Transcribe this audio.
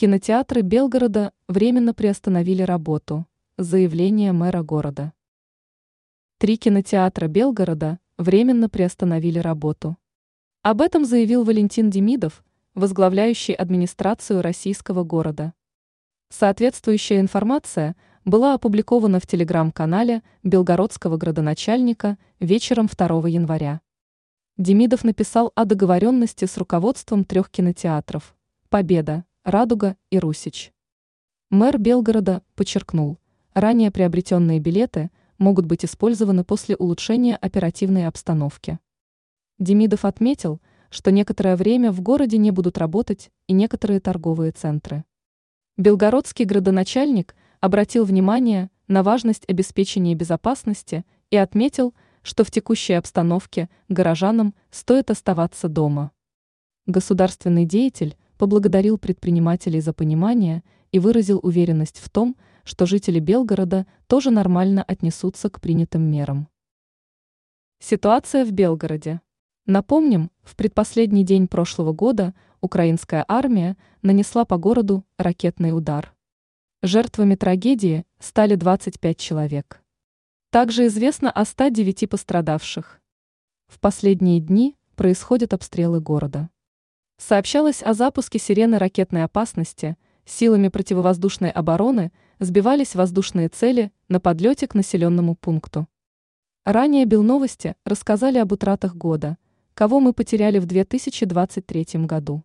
Кинотеатры Белгорода временно приостановили работу. Заявление мэра города. Три кинотеатра Белгорода временно приостановили работу. Об этом заявил Валентин Демидов, возглавляющий администрацию российского города. Соответствующая информация была опубликована в телеграм-канале белгородского градоначальника вечером 2 января. Демидов написал о договоренности с руководством трех кинотеатров «Победа», «Радуга» и «Русич». Мэр Белгорода подчеркнул, ранее приобретенные билеты могут быть использованы после улучшения оперативной обстановки. Демидов отметил, что некоторое время в городе не будут работать и некоторые торговые центры. Белгородский градоначальник обратил внимание на важность обеспечения безопасности и отметил, что в текущей обстановке горожанам стоит оставаться дома. Государственный деятель поблагодарил предпринимателей за понимание и выразил уверенность в том, что жители Белгорода тоже нормально отнесутся к принятым мерам. Ситуация в Белгороде. Напомним, в предпоследний день прошлого года украинская армия нанесла по городу ракетный удар. Жертвами трагедии стали 25 человек. Также известно о 109 пострадавших. В последние дни происходят обстрелы города. Сообщалось о запуске сирены ракетной опасности, силами противовоздушной обороны сбивались воздушные цели на подлете к населенному пункту. Ранее Белновости рассказали об утратах года, кого мы потеряли в 2023 году.